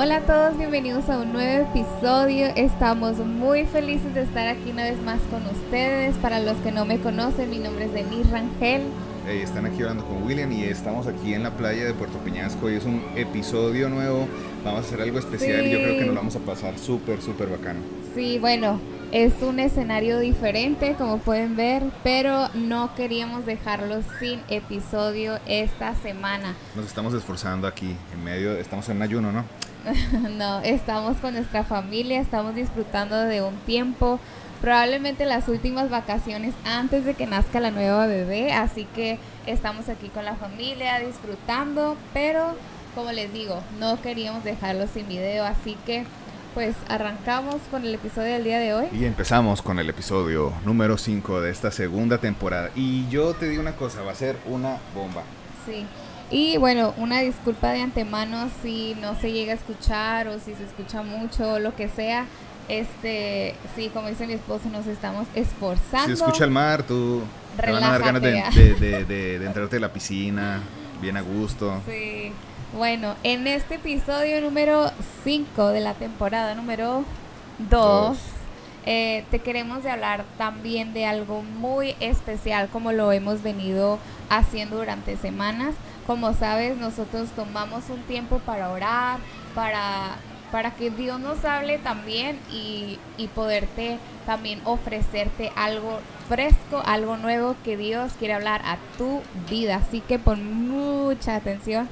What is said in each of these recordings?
Hola a todos, bienvenidos a un nuevo episodio. Estamos muy felices de estar aquí una vez más con ustedes. Para los que no me conocen, mi nombre es Denise Rangel. Hey, están aquí hablando con William y estamos aquí en la playa de Puerto Peñasco y es un episodio nuevo. Vamos a hacer algo especial y yo creo que nos vamos a pasar súper, súper bacano. Sí, bueno, es un escenario diferente, como pueden ver, pero no queríamos dejarlo sin episodio esta semana. Nos estamos esforzando aquí, en medio, estamos en ayuno, ¿no? no, estamos con nuestra familia, estamos disfrutando de un tiempo, probablemente las últimas vacaciones antes de que nazca la nueva bebé, así que estamos aquí con la familia disfrutando, pero como les digo, no queríamos dejarlo sin video, así que pues arrancamos con el episodio del día de hoy. Y empezamos con el episodio número 5 de esta segunda temporada. Y yo te digo una cosa, va a ser una bomba. Sí. Y bueno, una disculpa de antemano si no se llega a escuchar o si se escucha mucho o lo que sea. Este, sí, como dice mi esposo, nos estamos esforzando. Si escucha el mar, tú te van a dar ganas de, de, de, entrarte a la piscina, bien a gusto. Sí. Bueno, en este episodio número 5 de la temporada número 2, eh, te queremos de hablar también de algo muy especial como lo hemos venido haciendo durante semanas como sabes, nosotros tomamos un tiempo para orar, para, para que Dios nos hable también y, y poderte también ofrecerte algo fresco, algo nuevo que Dios quiere hablar a tu vida. Así que pon mucha atención.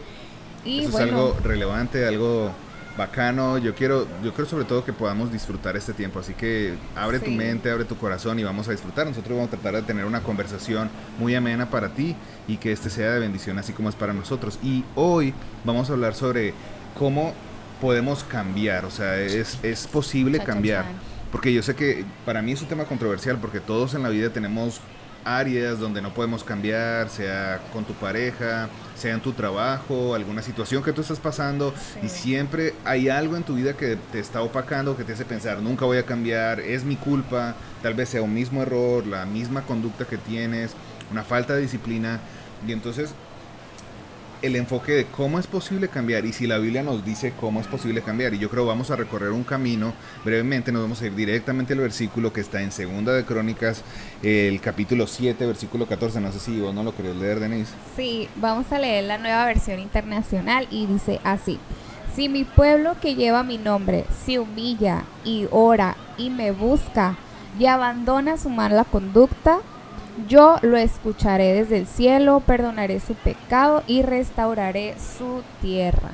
Y Eso es algo relevante, algo bacano. Yo quiero, yo creo sobre todo que podamos disfrutar este tiempo. Así que abre tu mente, abre tu corazón y vamos a disfrutar. Nosotros vamos a tratar de tener una conversación muy amena para ti y que este sea de bendición así como es para nosotros. Y hoy vamos a hablar sobre cómo podemos cambiar. O sea, es, es posible cambiar. Porque yo sé que para mí es un tema controversial porque todos en la vida tenemos áreas donde no podemos cambiar, sea con tu pareja, sea en tu trabajo, alguna situación que tú estás pasando y siempre hay algo en tu vida que te está opacando, que te hace pensar, nunca voy a cambiar, es mi culpa, tal vez sea un mismo error, la misma conducta que tienes, una falta de disciplina y entonces el enfoque de cómo es posible cambiar y si la Biblia nos dice cómo es posible cambiar. Y yo creo vamos a recorrer un camino. Brevemente nos vamos a ir directamente al versículo que está en Segunda de Crónicas, el capítulo 7, versículo 14. No sé si vos no lo querés leer, Denise. Sí, vamos a leer la nueva versión internacional y dice así. Si mi pueblo que lleva mi nombre se humilla y ora y me busca y abandona su mala conducta, yo lo escucharé desde el cielo, perdonaré su pecado y restauraré su tierra.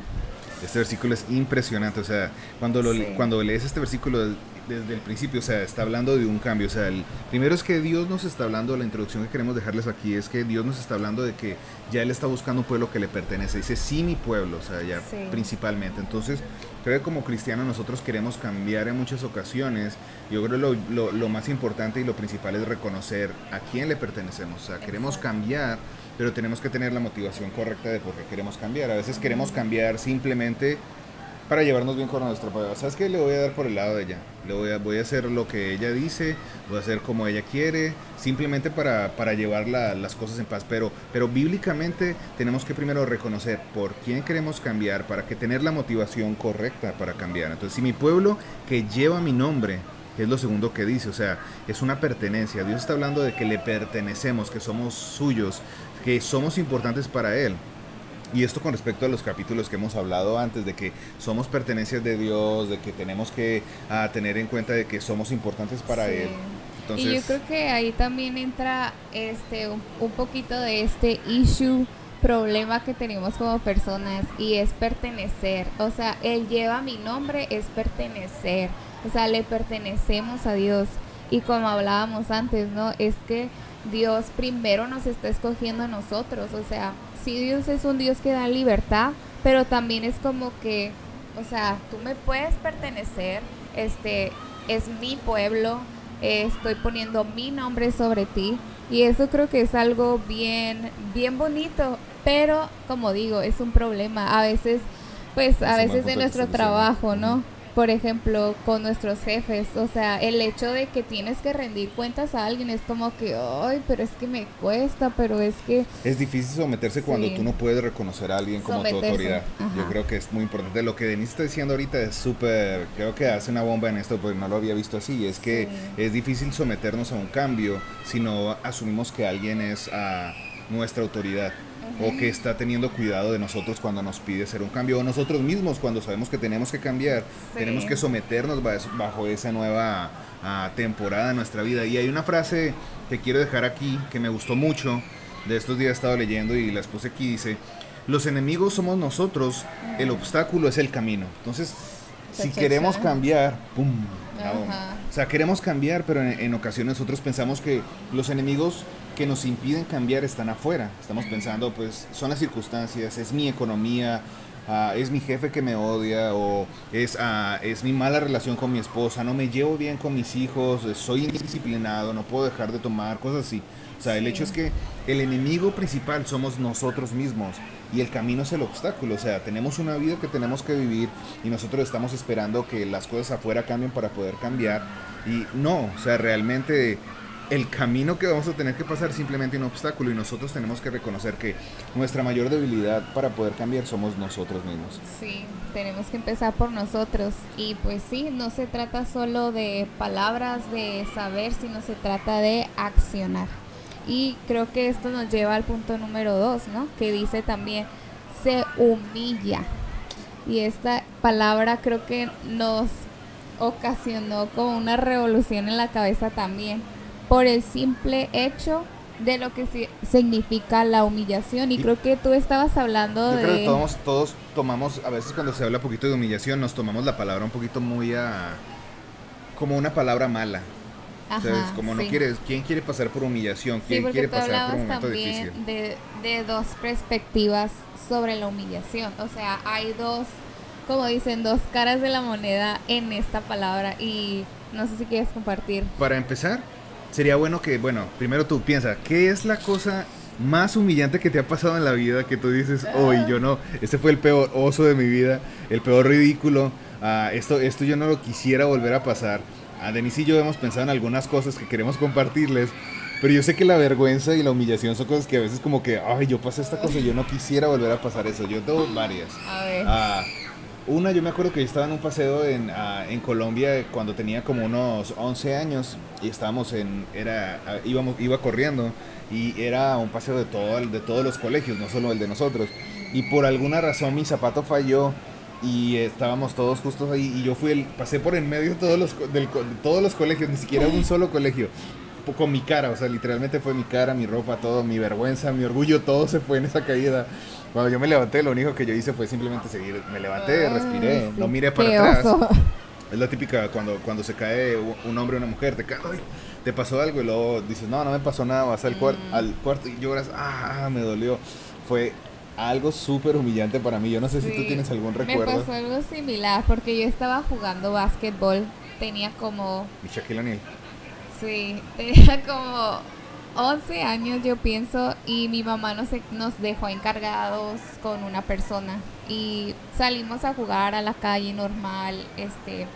Este versículo es impresionante, o sea, cuando, lo, cuando lees este versículo desde el principio, o sea, está hablando de un cambio. O sea, el primero es que Dios nos está hablando, la introducción que queremos dejarles aquí es que Dios nos está hablando de que ya Él está buscando un pueblo que le pertenece. Dice, sí, mi pueblo, o sea, ya principalmente. Entonces, creo que como cristianos nosotros queremos cambiar en muchas ocasiones. Yo creo que lo, lo, más importante y lo principal es reconocer a quién le pertenecemos. O sea, queremos cambiar pero tenemos que tener la motivación correcta de por qué queremos cambiar. A veces queremos cambiar simplemente para llevarnos bien con nuestra pareja. ¿Sabes qué? Le voy a dar por el lado de ella. Le voy a, voy a hacer lo que ella dice, voy a hacer como ella quiere, simplemente para, para llevar las cosas en paz. Pero, pero bíblicamente tenemos que primero reconocer por quién queremos cambiar para que tener la motivación correcta para cambiar. Entonces, si mi pueblo que lleva mi nombre, es lo segundo que dice, o sea, es una pertenencia. Dios está hablando de que le pertenecemos, que somos suyos, que somos importantes para Él. Y esto con respecto a los capítulos que hemos hablado antes, de que somos pertenencias de Dios, de que tenemos que ah, tener en cuenta de que somos importantes para Él. y yo creo que ahí también entra este un, poquito de este issue, problema que tenemos como personas y es pertenecer. O sea, Él lleva mi nombre, es pertenecer. O sea, le pertenecemos a Dios. Y como hablábamos antes, ¿no? Es que Dios primero nos está escogiendo a nosotros. O sea, sí Dios es un Dios que da libertad, pero también es como que, o sea, tú me puedes pertenecer, este, es mi pueblo, estoy poniendo mi nombre sobre ti. Y eso creo que es algo bien, bien bonito, pero como digo, es un problema. A veces, pues a veces de nuestro trabajo, ¿no? Por ejemplo, con nuestros jefes. O sea, el hecho de que tienes que rendir cuentas a alguien es como que, ay, pero es que me cuesta, pero es que... Es difícil someterse cuando tú no puedes reconocer a alguien como tu autoridad. Yo creo que es muy importante. Lo que Denise está diciendo ahorita es súper, creo que hace una bomba en esto, porque no lo había visto así. Es que es difícil someternos a un cambio si no asumimos que alguien es a nuestra autoridad o que está teniendo cuidado de nosotros cuando nos pide hacer un cambio, o nosotros mismos cuando sabemos que tenemos que cambiar, tenemos que someternos bajo esa nueva temporada de nuestra vida. Y hay una frase que quiero dejar aquí que me gustó mucho, de estos días he estado leyendo y la puse aquí, dice, los enemigos somos nosotros, el obstáculo es el camino. Entonces, si queremos cambiar, ¡pum! O sea, queremos cambiar, pero en, en, ocasiones nosotros pensamos que los enemigos que nos impiden cambiar están afuera. Estamos pensando, pues, son las circunstancias, es mi economía, ah, es mi jefe que me odia, o es, uh, es mi mala relación con mi esposa, no me llevo bien con mis hijos, soy indisciplinado, no puedo dejar de tomar, cosas así. O sea, el hecho es que el enemigo principal somos nosotros mismos y el camino es el obstáculo. O sea, tenemos una vida que tenemos que vivir y nosotros estamos esperando que las cosas afuera cambien para poder cambiar. Y no, o sea, realmente el camino que vamos a tener que pasar es simplemente un obstáculo y nosotros tenemos que reconocer que nuestra mayor debilidad para poder cambiar somos nosotros mismos. Sí, tenemos que empezar por nosotros y pues sí, no se trata solo de palabras, de saber, sino se trata de accionar. Y creo que esto nos lleva al punto número dos, ¿no? Que dice también, se humilla. Y esta palabra creo que nos ocasionó como una revolución en la cabeza también por el simple hecho de lo que significa la humillación. Y, creo que tú estabas hablando de creo que todos, todos tomamos a veces cuando se habla un poquito de humillación nos tomamos la palabra un poquito muy a como una palabra mala. Ajá, como no quieres quién quiere pasar por humillación quién quiere pasar por un momento difícil de, de dos perspectivas sobre la humillación. O sea hay dos como dicen dos caras de la moneda en esta palabra y no sé si quieres compartir. Para empezar sería bueno que, bueno, primero tú piensa, ¿qué es la cosa más humillante que te ha pasado en la vida que tú dices, hoy yo no, este fue el peor oso de mi vida, el peor ridículo, uh, esto, esto yo no lo quisiera volver a pasar. A Denise y yo hemos pensado en algunas cosas que queremos compartirles, pero yo sé que la vergüenza y la humillación son cosas que a veces como que, ay, yo pasé esta cosa y yo no quisiera volver a pasar eso. Yo tengo varias. A ver. Uh, una, yo me acuerdo que yo estaba en un paseo en, ah, en Colombia cuando tenía como unos 11 años y estábamos en, era, ah, íbamos, iba corriendo y era un paseo de, todo, de todos los colegios, no solo el de nosotros. Y por alguna razón mi zapato falló y estábamos todos justos ahí y yo fui el, pasé por en medio de todos los, de todos los colegios, ni siquiera un solo colegio con mi cara, o sea, literalmente fue mi cara, mi ropa, todo, mi vergüenza, mi orgullo, todo se fue en esa caída. Cuando yo me levanté, lo único que yo hice fue simplemente seguir. Me levanté, respiré, no miré para atrás. Es la típica cuando, cuando se cae un hombre o una mujer, te cae, te pasó algo y luego dices, no, no me pasó nada, vas al, cuarto mm. al cuarto y lloras, ah, me dolió. Fue algo súper humillante para mí. Yo no sé si tú tienes algún recuerdo. Me pasó algo similar porque yo estaba jugando básquetbol, tenía como... ¿Y Shaquille O'Neal? Sí, tenía como 11 años yo pienso y mi mamá nos, dejó encargados con una persona. Y salimos a jugar a la calle normal, este,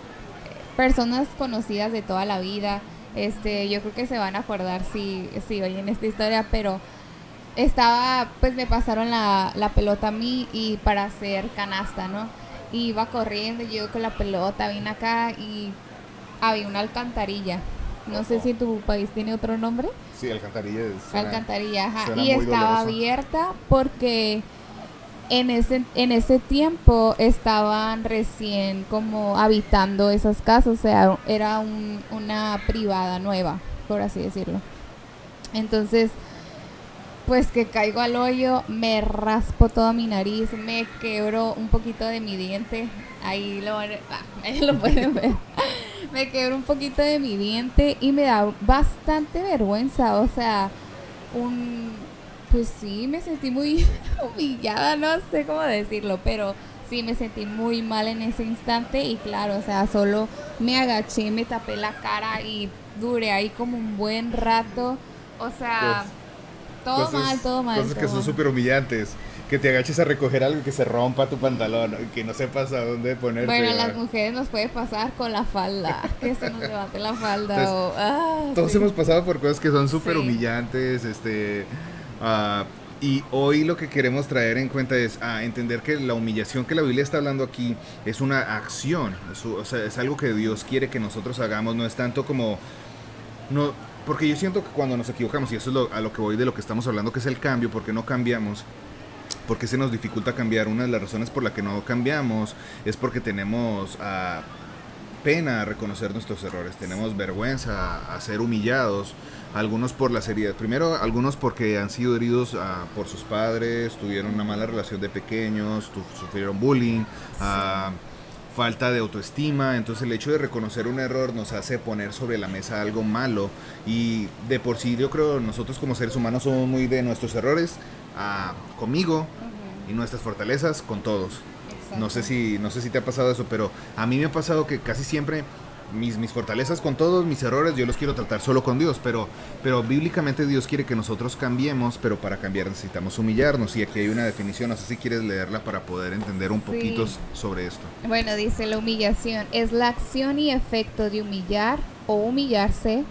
personas conocidas de toda la vida, este, yo creo que se van a acordar si, si oyen esta historia, pero estaba, pues me pasaron la, la pelota a mí y para hacer canasta, ¿no? iba corriendo, yo con la pelota vine acá y había una alcantarilla no sé si tu país tiene otro nombre. Sí, alcantarilla. alcantarilla, ajá. Y estaba abierta porque en ese, en ese tiempo estaban recién como habitando esas casas, o sea, era una privada nueva, por así decirlo. Entonces, pues que caigo al hoyo, me raspo toda mi nariz, me quebro un poquito de mi diente, ahí lo, ah, ahí lo pueden ver me quebro un poquito de mi diente y me da bastante vergüenza. O sea, un. Pues sí, me sentí muy humillada, no sé cómo decirlo, pero sí me sentí muy mal en ese instante y claro, o sea, solo me agaché, me tapé la cara y duré ahí como un buen rato. O sea, todo mal, todo mal. Cosas que son súper humillantes. Que te agaches a recoger algo que se rompa tu pantalón, que no sepas a dónde ponerte. Bueno, a las mujeres nos puede pasar con la falda, que se nos levante la falda. o, ah, todos hemos pasado por cosas que son súper humillantes, este... Uh, y hoy lo que queremos traer en cuenta es a entender que la humillación que la Biblia está hablando aquí es una acción, es, o sea, es algo que Dios quiere que nosotros hagamos, no es tanto como... No, porque yo siento que cuando nos equivocamos, y eso es a lo que voy de lo que estamos hablando, que es el cambio, porque no cambiamos, porque se nos dificulta cambiar. Una de las razones por la que no cambiamos es porque tenemos a pena a reconocer nuestros errores, tenemos vergüenza a ser humillados, algunos por las heridas, primero algunos porque han sido heridos ah, por sus padres, tuvieron una mala relación de pequeños, sufrieron bullying, ah, falta de autoestima, entonces el hecho de reconocer un error nos hace poner sobre la mesa algo malo. Y de por sí yo creo nosotros como seres humanos somos muy de nuestros errores ah, conmigo y nuestras fortalezas con todos. No sé si no sé si te ha pasado eso, pero a mí me ha pasado que casi siempre mis, mis fortalezas con todos mis errores yo los quiero tratar solo con Dios, pero, pero bíblicamente Dios quiere que nosotros cambiemos, pero para cambiar necesitamos humillarnos y aquí hay una definición, no sé si quieres leerla para poder entender un poquito sobre esto. Bueno, dice la humillación es la acción y efecto de humillar o humillarse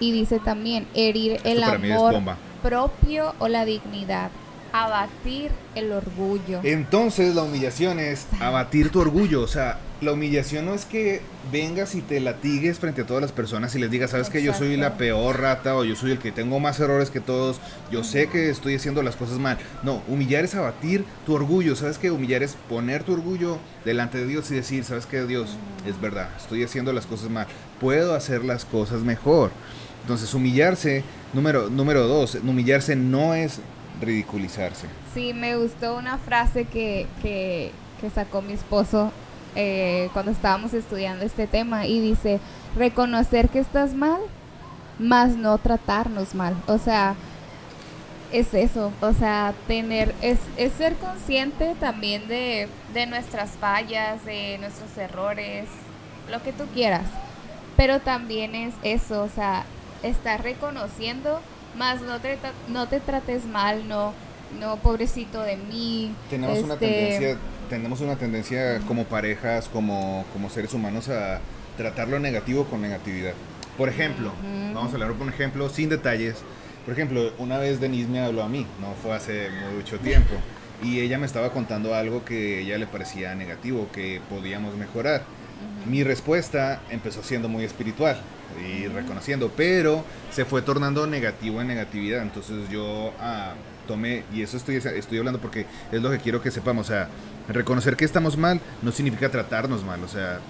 y dice también herir el amor propio o la dignidad abatir el orgullo. Entonces la humillación es abatir tu orgullo. O sea, la humillación no es que vengas y te latigues frente a todas las personas y les digas, sabes que yo soy la peor rata o yo soy el que tengo más errores que todos, yo sé que estoy haciendo las cosas mal. No, humillar es abatir tu orgullo. Sabes que humillar es poner tu orgullo delante de Dios y decir, sabes que Dios, es verdad, estoy haciendo las cosas mal, puedo hacer las cosas mejor. Entonces humillarse, número, número dos, humillarse no es ridiculizarse. Sí, me gustó una frase que, que, sacó mi esposo eh, cuando estábamos estudiando este tema y dice, reconocer que estás mal, más no tratarnos mal. O sea, es eso, o sea, tener, es, es ser consciente también de, de nuestras fallas, de nuestros errores, lo que tú quieras. Pero también es eso, o sea, estar reconociendo más no te, no te trates mal, no, no, pobrecito de mí. Tenemos una este, tendencia, tenemos una tendencia como parejas, como, como seres humanos a tratar lo negativo con negatividad. Por ejemplo, vamos a hablar por un ejemplo sin detalles. Por ejemplo, una vez Denise me habló a mí, no fue hace mucho tiempo, y ella me estaba contando algo que a ella le parecía negativo, que podíamos mejorar. Mi respuesta empezó siendo muy espiritual y reconociendo, pero se fue tornando negativo en negatividad. Entonces yo ah, tomé, y eso estoy, estoy hablando porque es lo que quiero que sepamos, o sea, reconocer que estamos mal no significa tratarnos mal, o sea,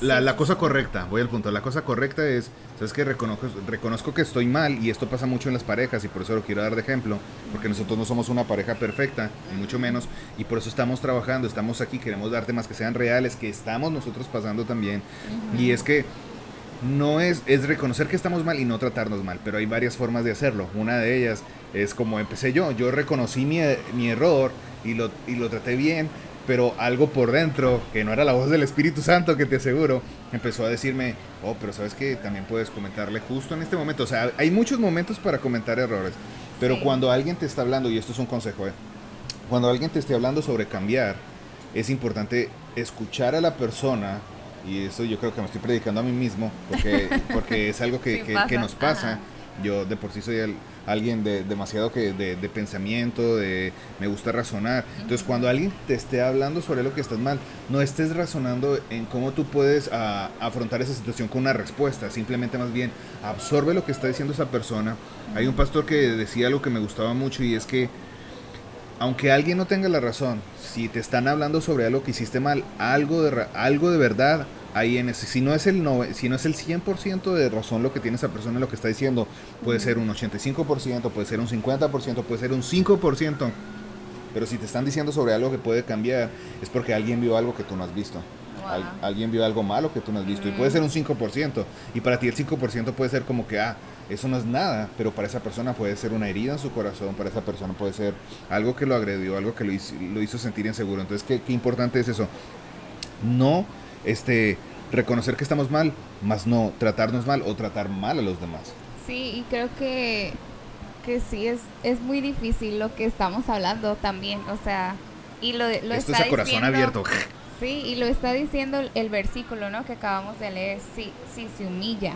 la, la, cosa correcta, voy al punto, la cosa correcta es, sabes que reconozco, reconozco que estoy mal y esto pasa mucho en las parejas y por eso lo quiero dar de ejemplo, porque nosotros no somos una pareja perfecta, ni mucho menos, y por eso estamos trabajando, estamos aquí, queremos dar temas que sean reales, que estamos nosotros pasando también, y es que no es, es reconocer que estamos mal y no tratarnos mal, pero hay varias formas de hacerlo. Una de ellas es como empecé yo, yo reconocí mi, mi error y lo, y lo traté bien, pero algo por dentro, que no era la voz del Espíritu Santo, que te aseguro, empezó a decirme, oh, pero sabes que también puedes comentarle justo en este momento. O sea, hay muchos momentos para comentar errores, pero cuando alguien te está hablando, y esto es un consejo, ¿eh? cuando alguien te esté hablando sobre cambiar, es importante escuchar a la persona y eso yo creo que me estoy predicando a mí mismo, porque, porque es algo que, que, nos pasa. Yo de por sí soy alguien de, demasiado que de, de, pensamiento, de me gusta razonar. Entonces cuando alguien te esté hablando sobre lo que estás mal, no estés razonando en cómo tú puedes a, afrontar esa situación con una respuesta, simplemente más bien absorbe lo que está diciendo esa persona. Hay un pastor que decía algo que me gustaba mucho y es que aunque alguien no tenga la razón, si te están hablando sobre algo que hiciste mal, algo de, algo de verdad hay en ese. Si no es el, no, si no es el 100% de razón lo que tiene esa persona lo que está diciendo, puede ser un 85%, puede ser un 50%, puede ser un 5%. Pero si te están diciendo sobre algo que puede cambiar, es porque alguien vio algo que tú no has visto. alguien vio algo malo que tú no has visto. Y puede ser un 5%. Y para ti el 5% puede ser como que, ah, eso no es nada, pero para esa persona puede ser una herida en su corazón, para esa persona puede ser algo que lo agredió, algo que lo hizo, lo hizo sentir inseguro. Entonces, ¿qué, ¿qué, importante es eso? No este, reconocer que estamos mal, más no tratarnos mal o tratar mal a los demás. Sí, y creo que que sí es, es muy difícil lo que estamos hablando también, o sea, y lo, lo Esto es a corazón abierto. Sí, y lo está diciendo el versículo, ¿no? Que acabamos de leer, sí, sí se humilla,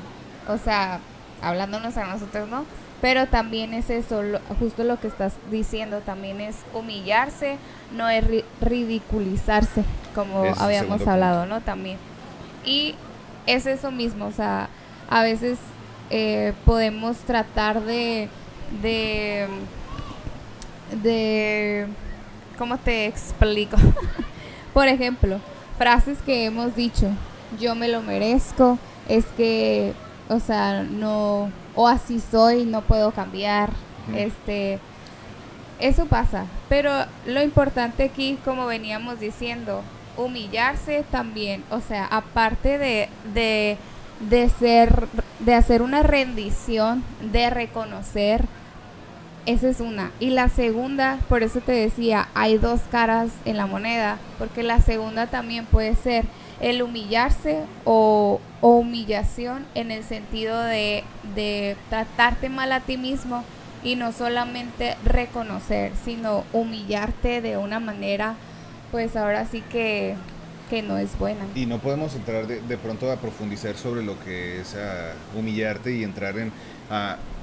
o sea, hablándonos a nosotros, ¿no? Pero también es eso, justo lo que estás diciendo, también es humillarse, no es ridiculizarse, como habíamos hablado, ¿no? También. Y es eso mismo, o sea, a veces eh, podemos tratar de, de, de, ¿cómo te explico? Por ejemplo, frases que hemos dicho, yo me lo merezco, es que, o sea, no o así soy, no puedo cambiar. Este eso pasa, pero lo importante aquí, como veníamos diciendo, humillarse también, o sea, aparte de, de, de ser, de hacer una rendición, de reconocer, esa es una. Y la segunda, por eso te decía, hay dos caras en la moneda, porque la segunda también puede ser el humillarse o, humillación en el sentido de, tratarte mal a ti mismo y no solamente reconocer, sino humillarte de una manera, pues ahora sí que, que no es buena. Y no podemos entrar de, de pronto a profundizar sobre lo que es humillarte y entrar en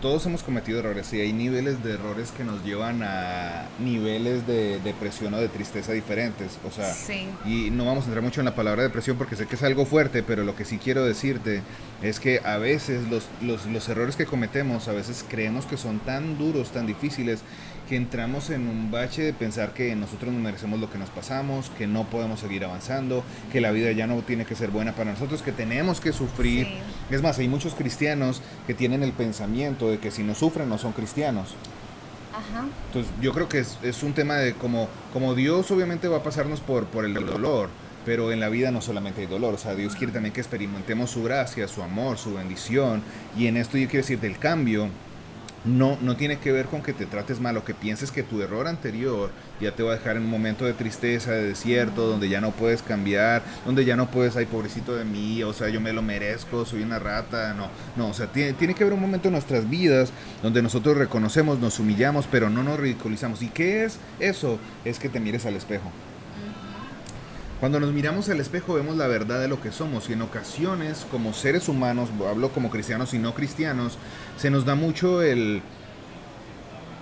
todos hemos cometido errores y hay niveles de errores que nos llevan a niveles de depresión o de tristeza diferentes. O sea, y no vamos a entrar mucho en la palabra depresión porque sé que es algo fuerte, pero lo que sí quiero decirte es que a veces los, los, los errores que cometemos, a veces creemos que son tan duros, tan difíciles, que entramos en un bache de pensar que nosotros no merecemos lo que nos pasamos, que no podemos seguir avanzando, que la vida ya no tiene que ser buena para nosotros, que tenemos que sufrir. Es más, hay muchos cristianos que tienen el pensamiento de que si no sufren no son cristianos. Ajá. Entonces yo creo que es, es, un tema de como, como Dios obviamente va a pasarnos por, por el dolor, pero en la vida no solamente hay dolor, o sea, Dios quiere también que experimentemos su gracia, su amor, su bendición, y en esto yo quiero decir del cambio, no, no tiene que ver con que te trates mal o que pienses que tu error anterior ya te va a dejar en un momento de tristeza, de desierto, donde ya no puedes cambiar, donde ya no puedes, ay, pobrecito de mí, o sea, yo me lo merezco, soy una rata, no, no, o sea, tiene, tiene que haber un momento en nuestras vidas donde nosotros reconocemos, nos humillamos, pero no nos ridiculizamos. ¿Y qué es eso? Es que te mires al espejo. Cuando nos miramos al espejo vemos la verdad de lo que somos y en ocasiones como seres humanos, hablo como cristianos y no cristianos, se nos da mucho el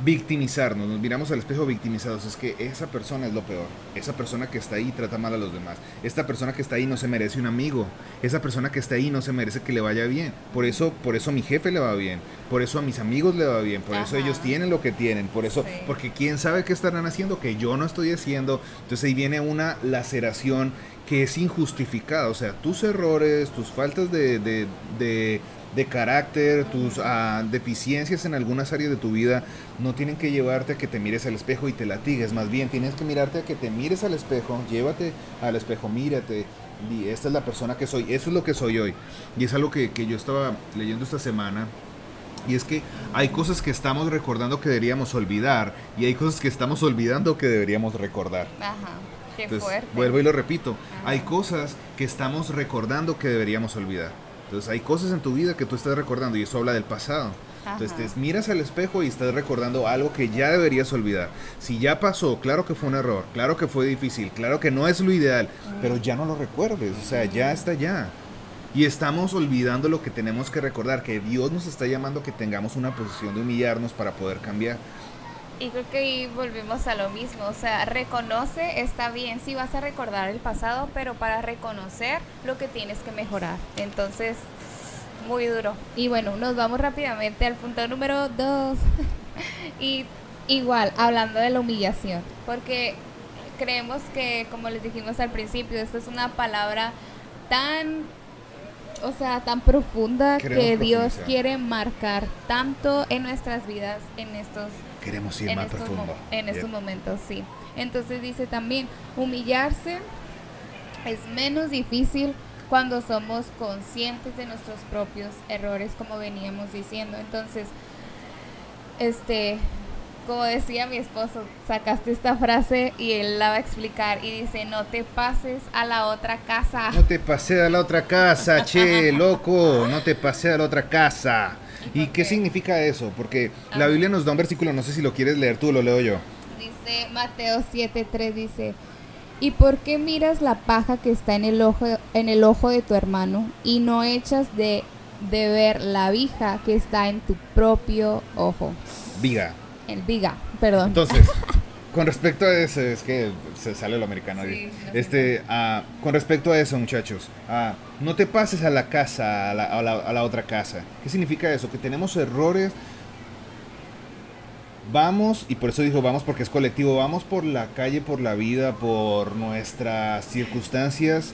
victimizarnos, nos miramos al espejo victimizados, es que esa persona es lo peor, esa persona que está ahí trata mal a los demás, esta persona que está ahí no se merece un amigo, esa persona que está ahí no se merece que le vaya bien, por eso, por eso a mi jefe le va bien, por eso a mis amigos le va bien, por eso ellos tienen lo que tienen, por eso, porque quién sabe qué estarán haciendo que yo no estoy haciendo, entonces ahí viene una laceración que es injustificada, o sea, tus errores, tus faltas de, de, de de carácter, tus ah, deficiencias en algunas áreas de tu vida no tienen que llevarte a que te mires al espejo y te latigues, más bien tienes que mirarte a que te mires al espejo, llévate al espejo, mírate, y esta es la persona que soy, eso es lo que soy hoy. Y es algo que, que yo estaba leyendo esta semana. Y es que hay cosas que estamos recordando que deberíamos olvidar y hay cosas que estamos olvidando que deberíamos recordar. Ajá. Qué fuerte. Vuelvo y lo repito. Hay cosas que estamos recordando que deberíamos olvidar. Entonces hay cosas en tu vida que tú estás recordando y eso habla del pasado. Entonces te miras al espejo y estás recordando algo que ya deberías olvidar. Si ya pasó, claro que fue un error, claro que fue difícil, claro que no es lo ideal, pero ya no lo recuerdes, o sea, ya está ya. Y estamos olvidando lo que tenemos que recordar, que Dios nos está llamando a que tengamos una posición de humillarnos para poder cambiar. Y creo que ahí volvemos a lo mismo, o sea, reconoce, está bien, si vas a recordar el pasado, pero para reconocer lo que tienes que mejorar. Entonces, muy duro. Y bueno, nos vamos rápidamente al punto número dos. y igual, hablando de la humillación, porque creemos que, como les dijimos al principio, esto es una palabra tan o sea, tan profunda que Dios quiere marcar tanto en nuestras vidas en estos Queremos ir más profundo. En estos momentos, sí. Entonces dice también, humillarse es menos difícil cuando somos conscientes de nuestros propios errores, como veníamos diciendo. Entonces, este, como decía mi esposo, sacaste esta frase y él la va a explicar y dice, no te pases a la otra casa. No te pases a la otra casa, che, loco, no te pases a la otra casa. ¿Y qué significa eso? Porque la Biblia nos da un versículo, no sé si lo quieres leer tú, lo leo yo. Dice Mateo 7:3 dice, ¿y por qué miras la paja que está en el ojo en el ojo de tu hermano y no echas de de ver la viga que está en tu propio ojo? Viga. El viga, perdón. Entonces, con respecto a eso, es que se sale lo americano. este, ah, con respecto a eso, muchachos, ah, no te pases a la casa, a la, a la otra casa. ¿Qué significa eso? Que tenemos errores vamos, y por eso dijo vamos porque es colectivo, vamos por la calle, por la vida, por nuestras circunstancias,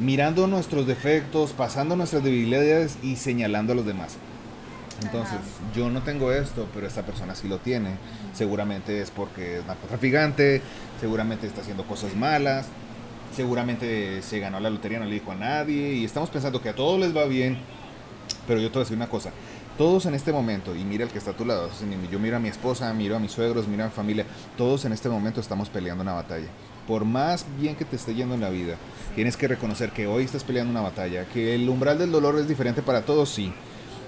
mirando nuestros defectos, pasando nuestras debilidades y señalando a los demás. Entonces, yo no tengo esto, pero esta persona sí lo tiene. Seguramente es porque es narcotraficante, seguramente está haciendo cosas malas, seguramente se ganó la lotería, no le dijo a nadie, y estamos pensando que a todos les va bien, pero yo te voy a decir una cosa, todos en este momento, y mira el que está a tu lado, yo miro a mi esposa, miro a mis suegros, miro a mi familia, todos en este momento estamos peleando una batalla. Por más bien que te esté yendo en la vida, tienes que reconocer que hoy estás peleando una batalla, que el umbral del dolor es diferente para todos, sí,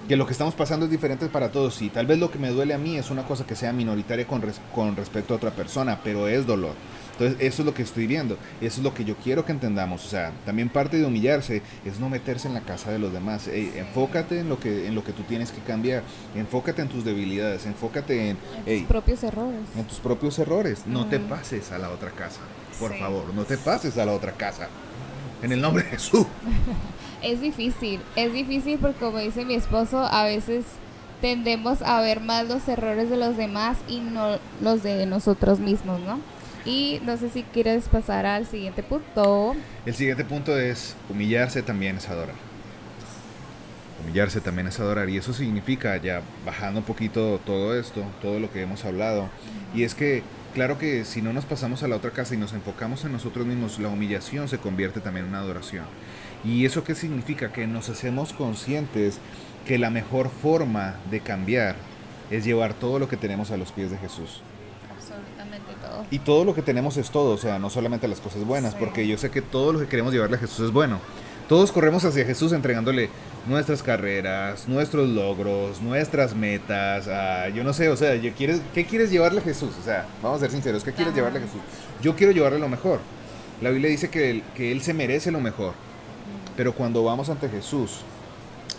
que lo que estamos pasando es diferente para todos, sí. Tal vez lo que me duele a mí es una cosa que sea minoritaria con, con respecto a otra persona, pero es dolor. Entonces, eso es lo que estoy viendo, eso es lo que yo quiero que entendamos. O sea, también parte de humillarse es no meterse en la casa de los demás. enfócate en lo, que, en lo que tú tienes que cambiar, enfócate en tus debilidades, enfócate en, tus propios errores. En tus propios errores. No te pases a la otra casa, por favor, no te pases a la otra casa. En el nombre de Jesús. es difícil, es difícil porque como dice mi esposo, a veces tendemos a ver más los errores de los demás y no los de nosotros mismos, ¿no? Y no sé si quieres pasar al siguiente punto. El siguiente punto es humillarse también es adorar. Humillarse también es adorar. Y eso significa, ya bajando un poquito todo esto, todo lo que hemos hablado, y es que claro que si no nos pasamos a la otra casa y nos enfocamos en nosotros mismos, la humillación se convierte también en una adoración. ¿Y eso qué significa? Que nos hacemos conscientes que la mejor forma de cambiar es llevar todo lo que tenemos a los pies de Jesús. Y todo lo que tenemos es todo, o sea, no solamente las cosas buenas, porque yo sé que todo lo que queremos llevarle a Jesús es bueno. Todos corremos hacia Jesús entregándole nuestras carreras, nuestros logros, nuestras metas. yo no sé, o sea, ¿quieres, ¿qué quieres llevarle a Jesús? O sea, vamos a ser sinceros, ¿qué quieres llevarle a Jesús? Yo quiero llevarle lo mejor. La Biblia dice que él, que él se merece lo mejor. Pero cuando vamos ante Jesús,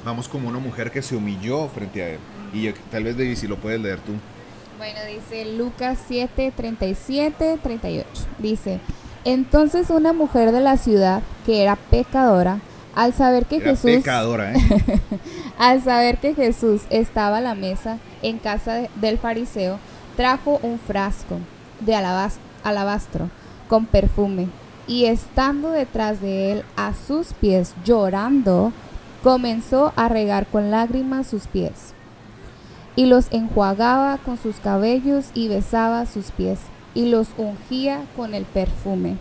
vamos como una mujer que se humilló frente a Él. Y tal vez, David, si lo puedes leer tú. Bueno, dice Lucas 7, 37, 38. Dice, entonces una mujer de la ciudad que era pecadora, al saber que Jesús... Pecadora, ¿eh? al saber que Jesús estaba a la mesa en casa del fariseo, trajo un frasco de alabastro con perfume y estando detrás de él a sus pies llorando, comenzó a regar con lágrimas sus pies y los enjuagaba con sus cabellos y besaba sus pies y los ungía con el perfume.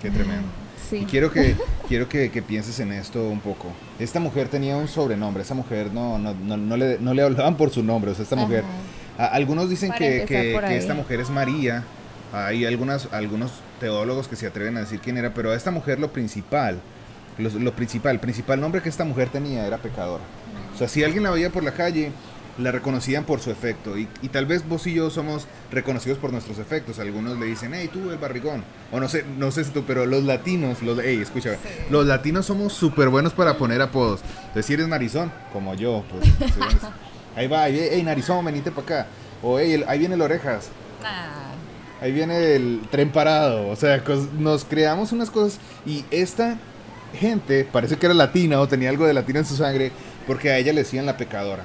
Qué tremendo. Y quiero que, quiero que, pienses en esto un poco. Esta mujer tenía un sobrenombre, esa mujer no, no, no, le, no le, hablaban por su nombre, o sea, esta mujer... algunos dicen que, que, esta mujer es María, hay algunas, algunos teólogos que se atreven a decir quién era, pero a esta mujer lo principal, lo, lo principal, el principal nombre que esta mujer tenía era pecadora. O sea, si alguien la veía por la calle, la reconocían por su efecto. Y, tal vez vos y yo somos reconocidos por nuestros efectos. Algunos le dicen, hey, tú el barrigón. O no sé, no sé si tú, pero los latinos, los, hey, escucha, los latinos somos súper buenos para poner apodos. Entonces, si eres narizón, como yo, pues, ahí va, hey, narizón, venite para acá. O hey, ahí viene el orejas. Ah. Ahí viene el tren parado. O sea, nos creamos unas cosas. Y esta gente, parece que era latina o tenía algo de latina en su sangre porque a ella le decían la pecadora.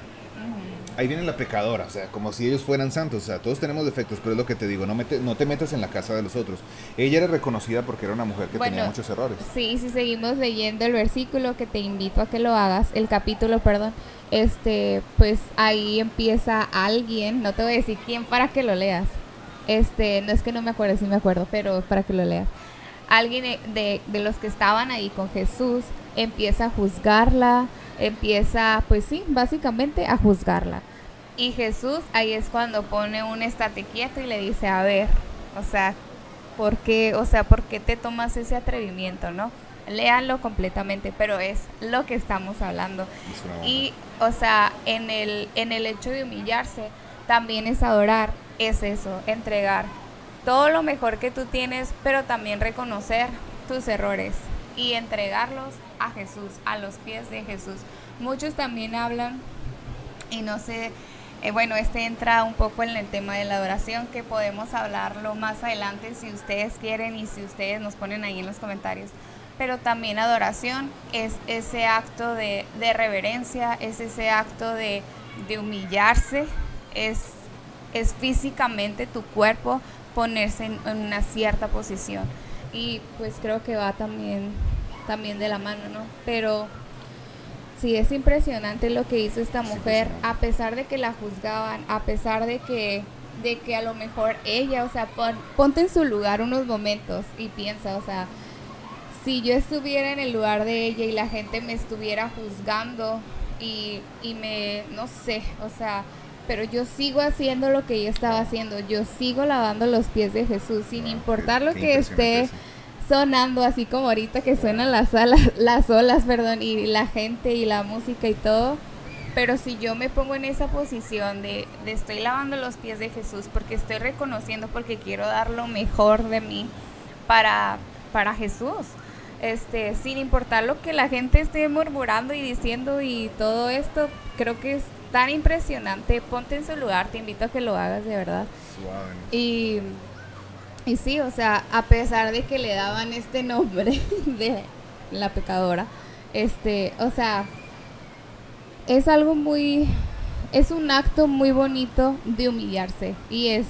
Ahí viene la pecadora, o sea, como si ellos fueran santos, o sea, todos tenemos defectos, pero es lo que te digo, no, no te metas en la casa de los otros. Ella era reconocida porque era una mujer que tenía muchos errores. Sí, si seguimos leyendo el versículo que te invito a que lo hagas, el capítulo, perdón, este, pues ahí empieza alguien, no te voy a decir quién para que lo leas. Este, no es que no me acuerdo, sí me acuerdo, pero para que lo leas. Alguien de, de los que estaban ahí con Jesús empieza a juzgarla, empieza, pues sí, básicamente a juzgarla. Y Jesús ahí es cuando pone un estate quieto y le dice, a ver, o sea, ¿por qué, o sea, ¿por qué te tomas ese atrevimiento, no? Léanlo completamente, pero es lo que estamos hablando. Y, o sea, en el, en el hecho de humillarse, también es adorar, es eso, entregar todo lo mejor que tú tienes, pero también reconocer tus errores y entregarlos a Jesús, a los pies de Jesús. Muchos también hablan, y no sé, eh, bueno, este entra un poco en el tema de la adoración, que podemos hablarlo más adelante si ustedes quieren y si ustedes nos ponen ahí en los comentarios. Pero también adoración es ese acto de, reverencia, es ese acto de, humillarse, es, físicamente tu cuerpo ponerse en, una cierta posición. Y pues creo que va también, también de la mano, ¿no? Pero Sí, es impresionante lo que hizo esta mujer, a pesar de que la juzgaban, a pesar de que, de que a lo mejor ella, o sea, ponte en su lugar unos momentos y piensa, o sea, si yo estuviera en el lugar de ella y la gente me estuviera juzgando y, y me, no sé, o sea, pero yo sigo haciendo lo que ella estaba haciendo, yo sigo lavando los pies de Jesús, sin importar lo que esté sonando así como ahorita que suenan las, alas, las olas, perdón, y la gente y la música y todo. Pero si yo me pongo en esa posición de, de estoy lavando los pies de Jesús porque estoy reconociendo, porque quiero dar lo mejor de mí para, para Jesús. Este, sin importar lo que la gente esté murmurando y diciendo y todo esto, creo que es tan impresionante. Ponte en su lugar, te invito a que lo hagas de verdad. Y y sí, o sea, a pesar de que le daban este nombre de la pecadora, este, o sea, es algo muy, es un acto muy bonito de humillarse y es,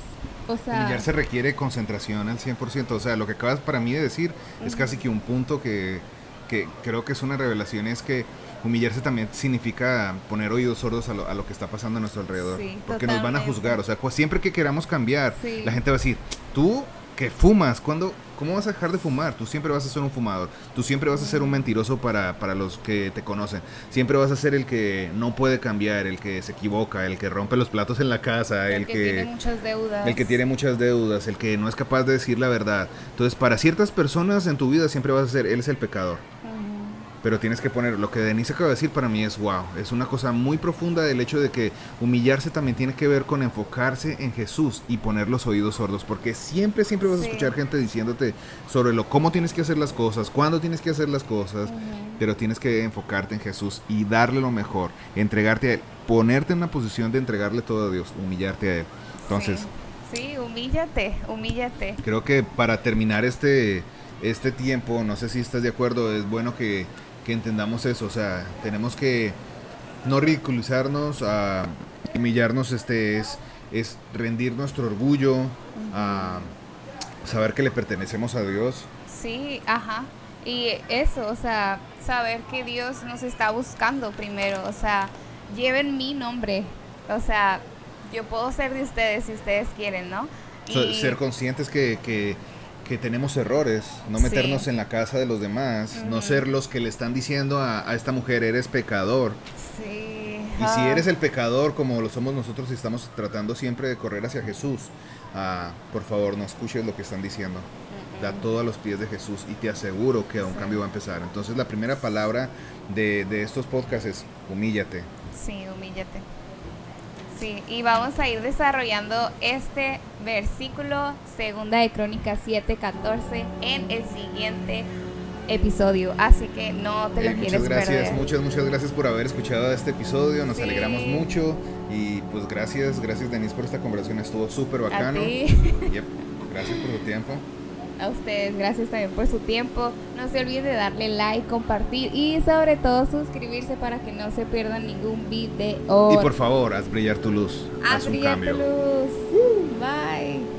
o sea... Humillarse requiere concentración al 100%, o sea, lo que acabas para mí de decir es casi que un punto que, que creo que es una revelación, es que humillarse también significa poner oídos sordos a lo, a lo que está pasando a nuestro alrededor. porque nos van a juzgar. O sea, siempre que queramos cambiar, la gente va a decir, tú que fumas, ¿cuándo, ¿cómo vas a dejar de fumar? Tú siempre vas a ser un fumador, tú siempre vas a ser un mentiroso para, para los que te conocen, siempre vas a ser el que no puede cambiar, el que se equivoca, el que rompe los platos en la casa, el, que, tiene muchas deudas. El que tiene muchas deudas, el que no es capaz de decir la verdad. Entonces, para ciertas personas en tu vida siempre vas a ser, él es el pecador pero tienes que poner, lo que Denise acaba de decir para mí es wow, es una cosa muy profunda del hecho de que humillarse también tiene que ver con enfocarse en Jesús y poner los oídos sordos, porque siempre, siempre vas a escuchar gente diciéndote sobre lo cómo tienes que hacer las cosas, cuándo tienes que hacer las cosas, pero tienes que enfocarte en Jesús y darle lo mejor, entregarte a Él, ponerte en una posición de entregarle todo a Dios, humillarte a Él. Entonces... Sí, humíllate, humíllate. Creo que para terminar este, este tiempo, no sé si estás de acuerdo, es bueno que que entendamos eso, o sea, tenemos que no ridiculizarnos, a humillarnos, este es, es rendir nuestro orgullo, a saber que le pertenecemos a Dios. Sí, ajá. Y eso, o sea, saber que Dios nos está buscando primero, o sea, lleven mi nombre, o sea, yo puedo ser de ustedes si ustedes quieren, ¿no? ser conscientes que, que que tenemos errores, no meternos en la casa de los demás, no ser los que le están diciendo a, esta mujer, eres pecador. Sí. Y si eres el pecador como lo somos nosotros y estamos tratando siempre de correr hacia Jesús, ah, por favor no escuches lo que están diciendo. Da todo a los pies de Jesús y te aseguro que un cambio va a empezar. Entonces la primera palabra de, de estos podcasts es humíllate. Sí, humíllate. Sí, y vamos a ir desarrollando este versículo, segunda de Crónicas 7:14, en el siguiente episodio. Así que no te lo quieres muchas gracias, perder. Muchas, muchas gracias por haber escuchado este episodio. Nos alegramos mucho. Y pues gracias, gracias Denise por esta conversación. Estuvo súper bacano. Gracias por tu tiempo. A ustedes, gracias también por su tiempo. No se olviden de darle like, compartir y sobre todo suscribirse para que no se pierdan ningún video. Y por favor, haz brillar tu luz. Haz, brillar tu luz. Bye.